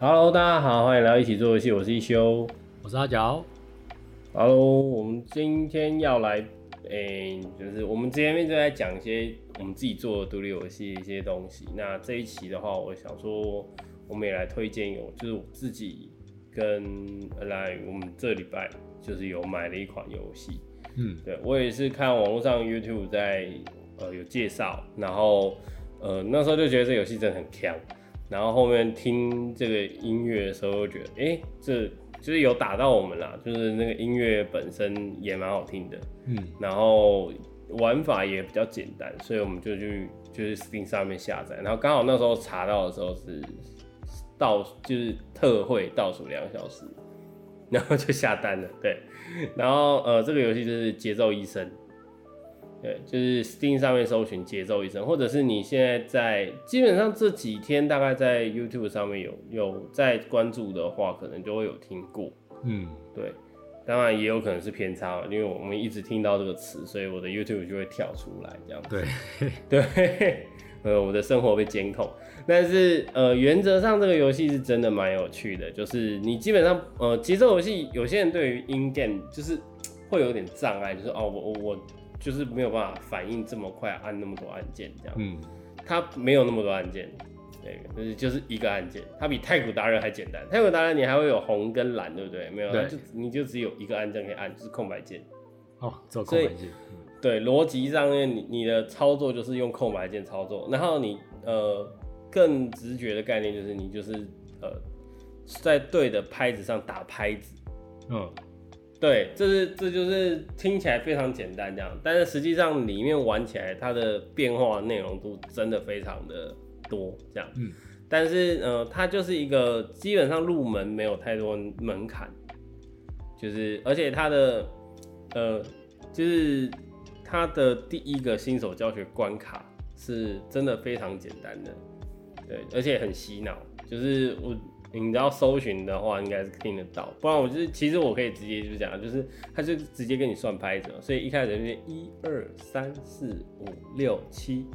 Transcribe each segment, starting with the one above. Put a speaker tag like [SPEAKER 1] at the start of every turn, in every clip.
[SPEAKER 1] Hello，大家好，欢迎来到一起做游戏，我是一休。
[SPEAKER 2] 我是阿角
[SPEAKER 1] ，Hello，我们今天要来，诶、就是我们前面就在讲一些我们自己做的独立游戏的一些东西。那这一期的话，我想说，我们也来推荐有，就是我自己跟来我们这礼拜就是有买了一款游戏。
[SPEAKER 2] 嗯，
[SPEAKER 1] 对我也是看网络上 YouTube 在呃有介绍，然后呃那时候就觉得这游戏真的很强，然后后面听这个音乐的时候，就觉得哎、诶这就是有打到我们啦，就是那个音乐本身也蛮好听的，
[SPEAKER 2] 嗯，
[SPEAKER 1] 然后玩法也比较简单，所以我们就去就是 Steam 上面下载，然后刚好那时候查到的时候是倒就是特惠倒数两个小时，然后就下单了，对，然后呃这个游戏就是节奏医生。对，就是 Steam 上面搜寻节奏医生，或者是你现在在基本上这几天大概在 YouTube 上面有有在关注的话，可能就会有听过。
[SPEAKER 2] 嗯，
[SPEAKER 1] 对，当然也有可能是偏差，因为我们一直听到这个词，所以我的 YouTube 就会跳出来这样子。
[SPEAKER 2] 对，
[SPEAKER 1] 对，呃，我的生活被监控，但是呃，原则上这个游戏是真的蛮有趣的，就是你基本上呃，节奏游戏有些人对于 in game 就是会有点障碍，就是哦，我我我就是没有办法反应这么快，按那么多按键这样。
[SPEAKER 2] 嗯，
[SPEAKER 1] 它没有那么多按键，对，就是就是一个按键，它比太古达人还简单。太古达人你还会有红跟蓝，对不对？没有，它就你就只有一个按键可以按，就是空白键。
[SPEAKER 2] 哦，走空白键，嗯
[SPEAKER 1] 对，逻辑上面你你的操作就是用空白键操作，然后你呃更直觉的概念就是你就是呃在对的拍子上打拍子。
[SPEAKER 2] 嗯，
[SPEAKER 1] 对，这是这就是听起来非常简单这样，但是实际上里面玩起来它的变化内容度真的非常的多这样。
[SPEAKER 2] 嗯，
[SPEAKER 1] 但是呃，它就是一个基本上入门没有太多门槛，就是而且它的呃就是它的第一个新手教学关卡是真的非常简单的，对，而且很洗脑，就是我。你只要搜寻的话，应该是听得到。不然我就是，其实我可以直接就讲，就是他就直接跟你算拍子嘛，所以一开始就是一二三四五六七，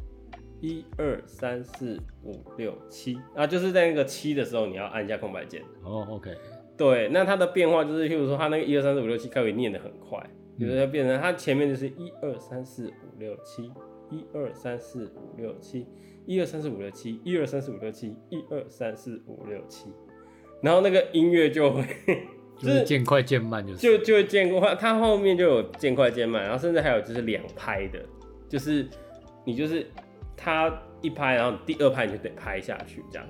[SPEAKER 1] 一二三四五六七，啊，就是在那个七的时候，你要按一下空白键。
[SPEAKER 2] 哦，OK，
[SPEAKER 1] 对，那它的变化就是，譬如说它那个一二三四五六七，开始念得很快，比如说它变成它前面就是一二三四五六七，一二三四五六七，一二三四五六七，一二三四五六七，一二三四五六七，然后那个音乐就会
[SPEAKER 2] 就是渐快渐慢，就是
[SPEAKER 1] 就就会见过它，它后面就有渐快渐慢，然后甚至还有就是两拍的，就是你就是它一拍，然后第二拍你就得拍下去这样。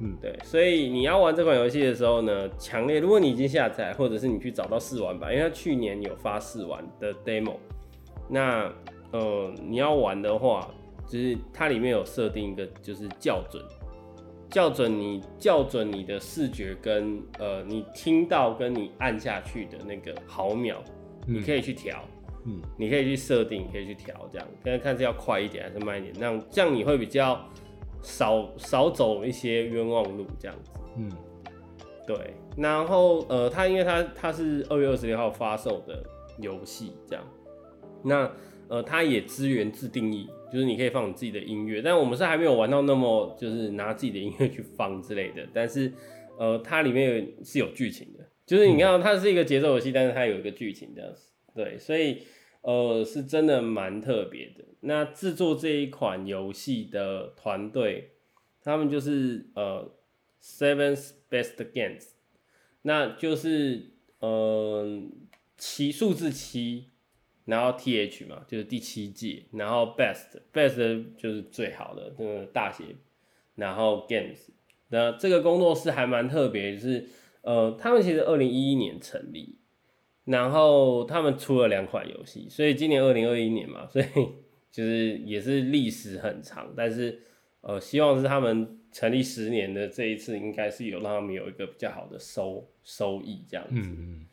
[SPEAKER 2] 嗯，
[SPEAKER 1] 对，所以你要玩这款游戏的时候呢，强烈如果你已经下载，或者是你去找到试玩版，因为它去年有发试玩的 demo，那呃你要玩的话，就是它里面有设定一个就是校准，校准你校准你的视觉跟呃你听到跟你按下去的那个毫秒，你可以去调。
[SPEAKER 2] 嗯，
[SPEAKER 1] 你可以去设定，可以去调，这样看看是要快一点还是慢一点，那样这样你会比较少少走一些冤枉路，这样子。
[SPEAKER 2] 嗯，
[SPEAKER 1] 对，然后呃，它因为它它是二月二十六号发售的游戏，这样，那呃，它也支援自定义，就是你可以放你自己的音乐，但我们是还没有玩到那么就是拿自己的音乐去放之类的，但是呃，它里面有是有剧情的，就是你看它是一个节奏游戏，但是它有一个剧情这样子，对，所以呃是真的蛮特别的。那制作这一款游戏的团队，他们就是呃 Seven's Best Games，那就是呃七数字七，然后 T H 嘛，就是第七季，然后 Best Best 就是最好的那个大写，然后 Games，那这个工作室还蛮特别，就是呃他们其实二零一一年成立，然后他们出了两款游戏，所以今年二零二一年嘛，所以 就是也是历史很长，但是呃，希望是他们成立十年的这一次，应该是有让他们有一个比较好的收收益这样子。
[SPEAKER 2] 嗯嗯，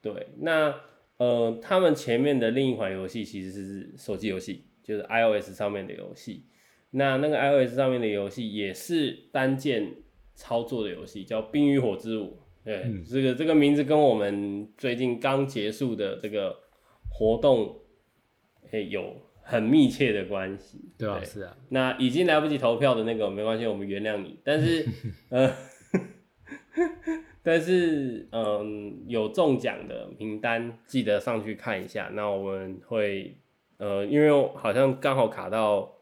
[SPEAKER 1] 对，那呃，他们前面的另一款游戏其实是手机游戏，就是 iOS 上面的游戏。那那个 iOS 上面的游戏也是单键操作的游戏，叫《冰与火之舞》。对，
[SPEAKER 2] 嗯
[SPEAKER 1] 这个这个名字跟我们最近刚结束的这个活动，诶、有很密切的关系。
[SPEAKER 2] 对啊，是啊，
[SPEAKER 1] 那已经来不及投票的那个没关系，我们原谅你。但是 呃，但是嗯，有中奖的名单记得上去看一下。那我们会呃，因为好像刚好卡到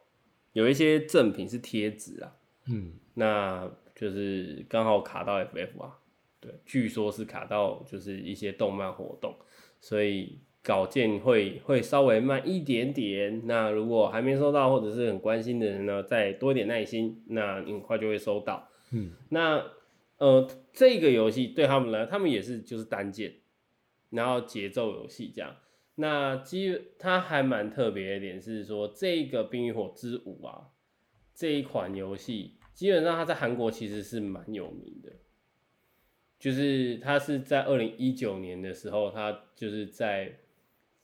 [SPEAKER 1] 有一些赠品是贴纸啊，
[SPEAKER 2] 嗯，
[SPEAKER 1] 那就是刚好卡到 FF 啊，对，据说是卡到就是一些动漫活动，所以稿件会会稍微慢一点点。那如果还没收到或者是很关心的人呢，再多一点耐心，那你很快就会收到。
[SPEAKER 2] 嗯，
[SPEAKER 1] 那呃，这个游戏对他们来，他们也是就是单键，然后节奏游戏这样。那基它还蛮特别一点是说，这个《冰与火之舞》啊，这一款游戏基本上它在韩国其实是蛮有名的，就是它是在二零一九年的时候，它就是在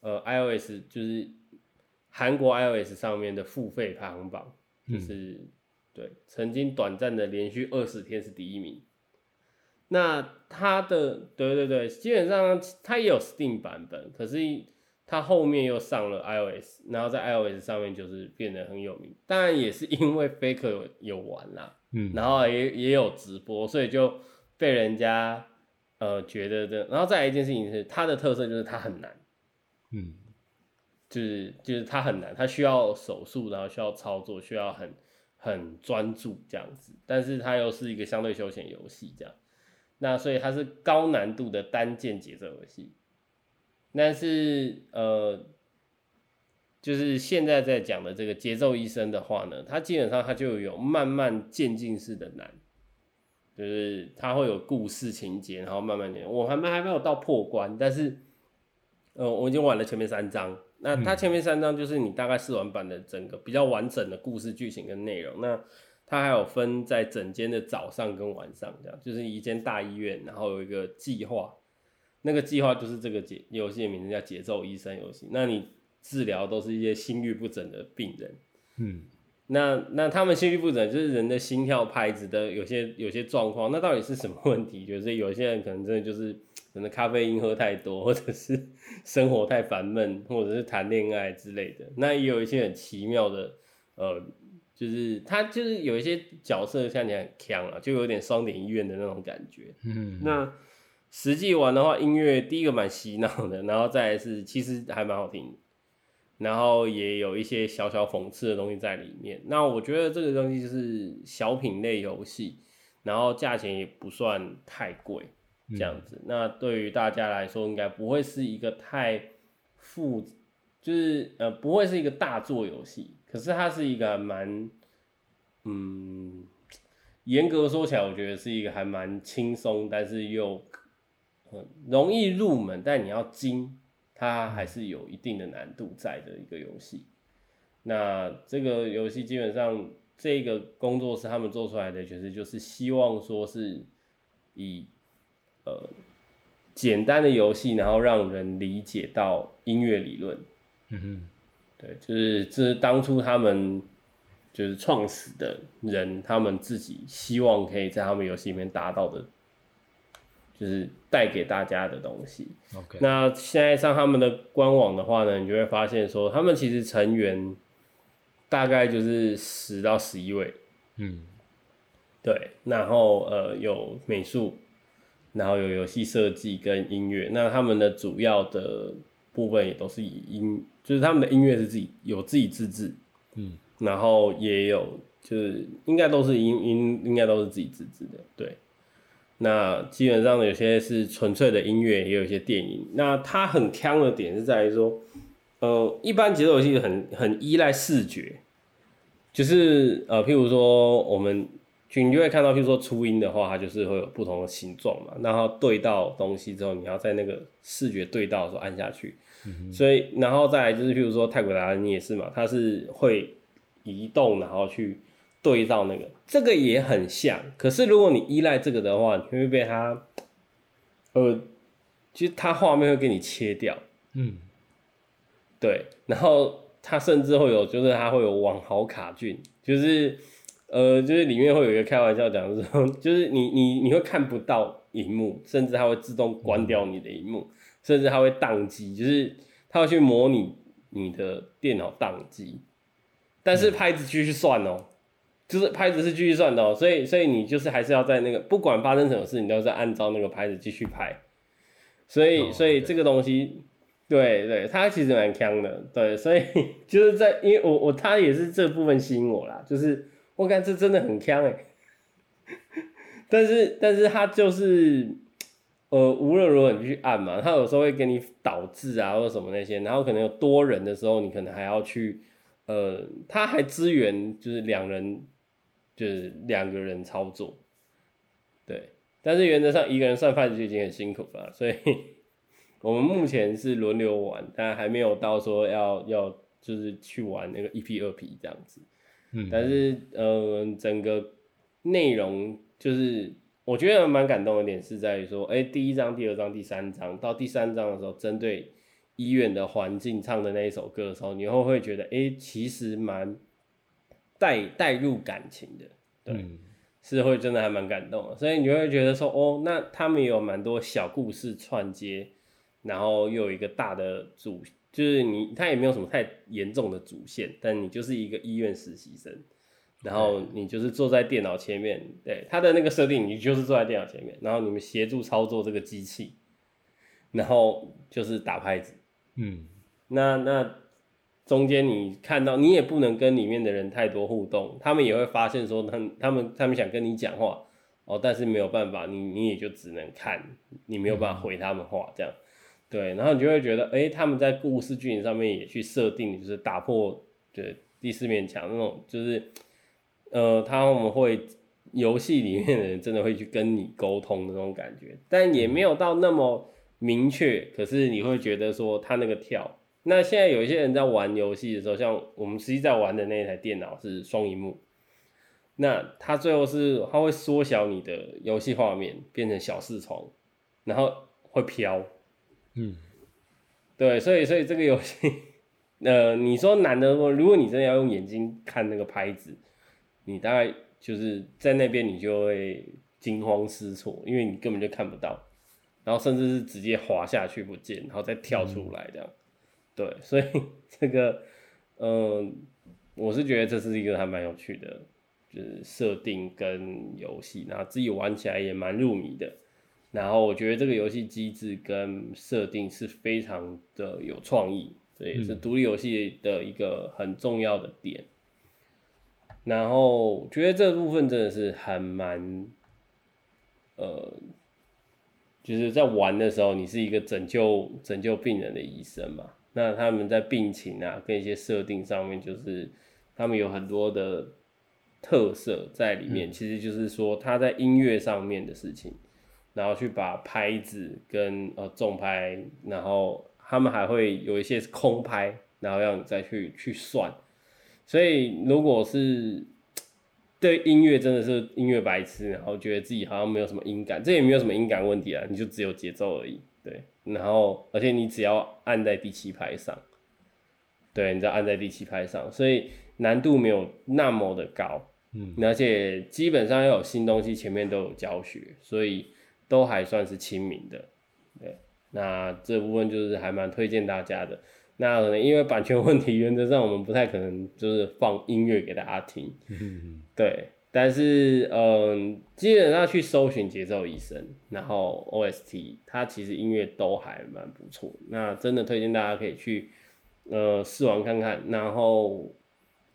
[SPEAKER 1] 呃 iOS 就是韩国 iOS 上面的付费排行榜，就是对曾经短暂的连续二十天是第一名。那它的对对对，基本上它也有 Steam 版本，可是它后面又上了 iOS，然后在 iOS 上面就是变得很有名。当然也是因为 Faker 有玩啦，
[SPEAKER 2] 嗯，
[SPEAKER 1] 然后也也有直播，所以就被人家呃觉得的。然后再来一件事情是，它的特色就是它很难，
[SPEAKER 2] 嗯，
[SPEAKER 1] 就是就是它很难，它需要手速，然后需要操作，需要很很专注这样子。但是它又是一个相对休闲游戏这样。那所以它是高难度的单键节奏游戏，但是呃，就是现在在讲的这个节奏医生的话呢，它基本上它就有慢慢渐进式的难，就是它会有故事情节，然后慢慢点。我还没还没有到破关，但是呃，我已经玩了前面三章。那它前面三章就是你大概试玩版的整个比较完整的故事剧情跟内容。那它还有分在整间的早上跟晚上，这样就是一间大医院，然后有一个计划，那个计划就是这个节游戏的名字叫节奏医生游戏。那你治疗都是一些心律不整的病人，
[SPEAKER 2] 嗯，
[SPEAKER 1] 那那他们心律不整就是人的心跳拍子的有些有些状况，那到底是什么问题？就是有些人可能真的就是可能咖啡因喝太多，或者是生活太烦闷，或者是谈恋爱之类的。那也有一些很奇妙的呃。就是他就是有一些角色看起来很强啊，就有点双点医院的那种感觉。
[SPEAKER 2] 嗯，
[SPEAKER 1] 那实际玩的话，音乐第一个蛮洗脑的，然后再来是其实还蛮好听，然后也有一些小小讽刺的东西在里面。那我觉得这个东西就是小品类游戏，然后价钱也不算太贵，这样子。那对于大家来说，应该不会是一个太复，就是呃不会是一个大作游戏。可是它是一个蛮，嗯，严格说起来，我觉得是一个还蛮轻松，但是又很容易入门，但你要精，它还是有一定的难度在的一个游戏。那这个游戏基本上，这个工作室他们做出来的，其实就是希望说是以呃简单的游戏，然后让人理解到音乐理论。
[SPEAKER 2] 嗯哼。
[SPEAKER 1] 对，就是这是当初他们就是创始的人，他们自己希望可以在他们游戏里面达到的，就是带给大家的东西。
[SPEAKER 2] OK，
[SPEAKER 1] 那现在上他们的官网的话呢，你就会发现说，他们其实成员大概就是十到十一位。
[SPEAKER 2] 嗯，
[SPEAKER 1] 对，然后呃有美术，然后有游戏设计跟音乐，那他们的主要的部分也都是以音。就是他们的音乐是自己有自己自制，
[SPEAKER 2] 嗯，
[SPEAKER 1] 然后也有就是应该都是音音应该都是自己自制的，对。那基本上有些是纯粹的音乐，也有一些电影。那它很强的点是在于说，呃，一般节奏游戏很很依赖视觉，就是呃，譬如说我们你就会看到，譬如说初音的话，它就是会有不同的形状嘛，然后对到东西之后，你要在那个视觉对到的时候按下去。所以，然后再来就是，譬如说泰国达人也是嘛，它是会移动，然后去对照那个，这个也很像。可是如果你依赖这个的话，你会被它，呃，其实它画面会给你切掉，
[SPEAKER 2] 嗯，
[SPEAKER 1] 对。然后它甚至会有，就是它会有网好卡顿，就是呃，就是里面会有一个开玩笑讲说，就是你你你会看不到荧幕，甚至它会自动关掉你的荧幕。甚至它会宕机，就是它会去模拟你的电脑宕机，但是拍子继续算哦，就是拍子是继续算的哦，所以所以你就是还是要在那个不管发生什么事，你都是按照那个拍子继续拍。所以所以这个东西，对对，它其实蛮强的，对，所以 就是在因为我我他也是这部分吸引我啦，就是我感觉这真的很强哎。但是但是他就是呃无论如何你去按嘛，他有时候会给你导致啊或者什么那些，然后可能有多人的时候，你可能还要去呃，他还支援就是两人。就是两个人操作，对，但是原则上一个人算饭就已经很辛苦了，所以我们目前是轮流玩，但还没有到说要要就是去玩那个一 P 二 P 这样子，嗯，但是呃整个内容就是我觉得蛮感动的点是在于说，哎，第一章、第二章、第三章到第三章的时候，针对医院的环境唱的那一首歌的时候，你会会觉得，哎，其实蛮。带带入感情的，对，是会真的还蛮感动的，所以你会觉得说，哦，那他们有蛮多小故事串接，然后又有一个大的主，就是你他也没有什么太严重的主线，但你就是一个医院实习生，然后你就是坐在电脑前面，对他的那个设定，你就是坐在电脑前面，然后你们协助操作这个机器，然后就是打拍子，嗯，那那。中间你看到，你也不能跟里面的人太多互动，他们也会发现说，他他们他们想跟你讲话哦，但是没有办法，你你也就只能看，你没有办法回他们话，这样，对，然后你就会觉得，哎，他们在故事剧情上面也去设定，就是打破对第四面墙那种，就是，呃，他们会游戏里面的人真的会去跟你沟通的那种感觉，但也没有到那么明确，可是你会觉得说他那个跳。那现在有一些人在玩游戏的时候，像我们实际在玩的那台电脑是双荧幕，那它最后是它会缩小你的游戏画面，变成小视窗，然后会飘，嗯，对，所以所以这个游戏，呃，你说难的说，如果你真的要用眼睛看那个拍子，你大概就是在那边你就会惊慌失措，因为你根本就看不到，然后甚至是直接滑下去不见，然后再跳出来这样。对，所以这个，嗯，我是觉得这是一个还蛮有趣的，就是设定跟游戏，然后自己玩起来也蛮入迷的。然后我觉得这个游戏机制跟设定是非常的有创意，这也是独立游戏的一个很重要的点。然后觉得这部分真的是还蛮，呃，就是在玩的时候，你是一个拯救拯救病人的医生嘛。那他们在病情啊，跟一些设定上面，就是他们有很多的特色在里面。其实就是说他在音乐上面的事情，然后去把拍子跟呃重拍，然后他们还会有一些空拍，然后让你再去去算。所以如果是对音乐真的是音乐白痴，然后觉得自己好像没有什么音感，这也没有什么音感问题啊，你就只有节奏而已，对。然后，而且你只要按在第七拍上，对，你只要按在第七拍上，所以难度没有那么的高，嗯，而且基本上要有新东西，前面都有教学，所以都还算是亲民的，对，那这部分就是还蛮推荐大家的。那可能因为版权问题，原则上我们不太可能就是放音乐给大家听，对。但是，嗯，基本上去搜寻节奏医生，然后 OST，它其实音乐都还蛮不错。那真的推荐大家可以去，呃，试玩看看。然后，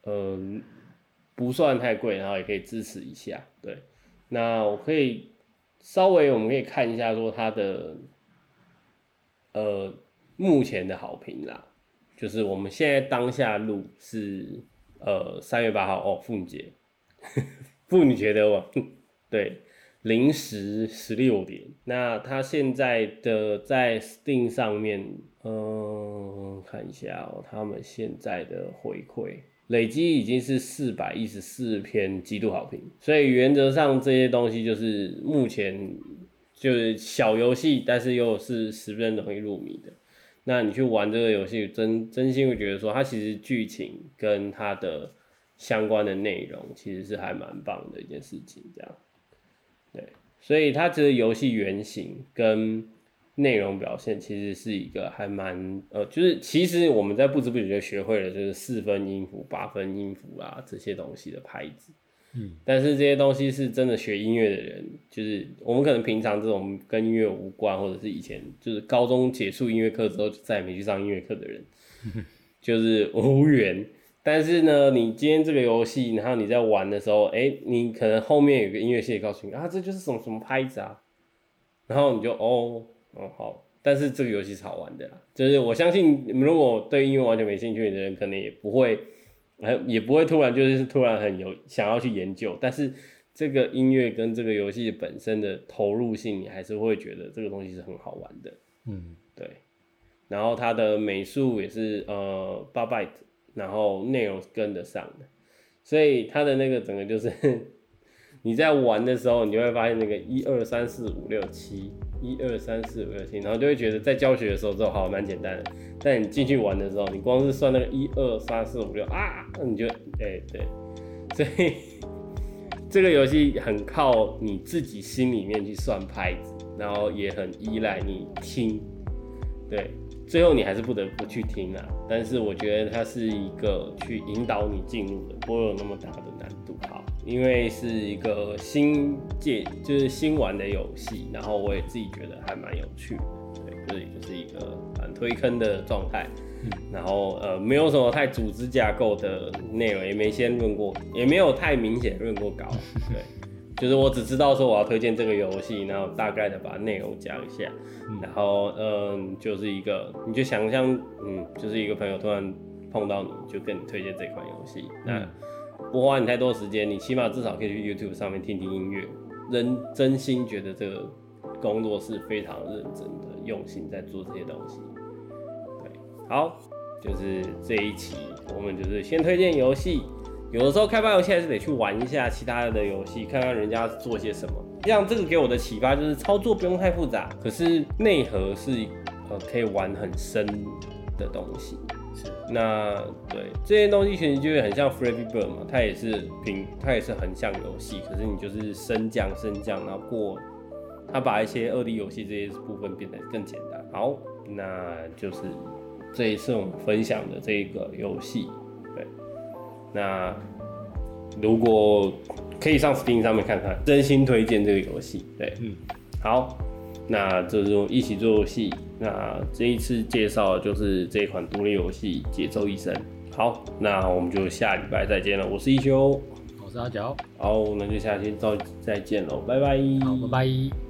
[SPEAKER 1] 嗯，不算太贵，然后也可以支持一下。对，那我可以稍微我们可以看一下说它的，呃，目前的好评啦，就是我们现在当下录是，呃，三月八号哦，妇女节。妇女节的网，对，零时十六点。那他现在的在 Steam 上面，嗯，看一下哦，他们现在的回馈累积已经是四百一十四篇极度好评。所以原则上这些东西就是目前就是小游戏，但是又是十分容易入迷的。那你去玩这个游戏，真真心会觉得说，它其实剧情跟它的。相关的内容其实是还蛮棒的一件事情，这样，对，所以它这个游戏原型跟内容表现其实是一个还蛮呃，就是其实我们在不知不觉就学会了，就是四分音符、八分音符啊这些东西的拍子，嗯，但是这些东西是真的学音乐的人，就是我们可能平常这种跟音乐无关，或者是以前就是高中结束音乐课之后就再也没去上音乐课的人，就是无缘。但是呢，你今天这个游戏，然后你在玩的时候，哎，你可能后面有个音乐系告诉你啊，这就是什么什么拍子啊，然后你就哦，哦好。但是这个游戏是好玩的啦，就是我相信，如果对音乐完全没兴趣的人，可能也不会，呃，也不会突然就是突然很有想要去研究。但是这个音乐跟这个游戏本身的投入性，你还是会觉得这个东西是很好玩的。嗯，对。然后它的美术也是呃八 byte，然后内容跟得上的，所以它的那个整个就是 你在玩的时候，你就会发现那个一二三四五六七。一二三四五六七，然后就会觉得在教学的时候这好蛮简单的，但你进去玩的时候，你光是算那个一二三四五六啊，那你就哎对，所以 这个游戏很靠你自己心里面去算拍子，然后也很依赖你听，对，最后你还是不得不去听啊。但是我觉得它是一个去引导你进入的，不会有那么大的难度。好。因为是一个新界，就是新玩的游戏，然后我也自己觉得还蛮有趣的，对，这里就是一个蛮推坑的状态，然后呃，没有什么太组织架构的内容，也没先论过，也没有太明显论过稿，对，就是我只知道说我要推荐这个游戏，然后大概的把内容讲一下，然后嗯，就是一个，你就想象，嗯，就是一个朋友突然碰到你就跟你推荐这款游戏，那。不花你太多时间，你起码至少可以去 YouTube 上面听听音乐。人真心觉得这个工作是非常认真的，用心在做这些东西。对，好，就是这一期我们就是先推荐游戏。有的时候开发游戏还是得去玩一下其他的游戏，看看人家做些什么。像这个给我的启发就是操作不用太复杂，可是内核是呃可以玩很深的东西。那对这些东西其实就会很像 Flappy Bird 嘛，它也是平，它也是很像游戏，可是你就是升降升降，然后过，它把一些二 D 游戏这些部分变得更简单。好，那就是这一次我们分享的这个游戏，对，那如果可以上 Steam 上面看看，真心推荐这个游戏，对，嗯，好。那这种一起做游戏，那这一次介绍就是这款独立游戏《节奏医生》。好，那我们就下礼拜再见了。我是一休，
[SPEAKER 2] 我是阿角。
[SPEAKER 1] 好，那就下期再再见喽，拜拜。
[SPEAKER 2] 好，拜拜。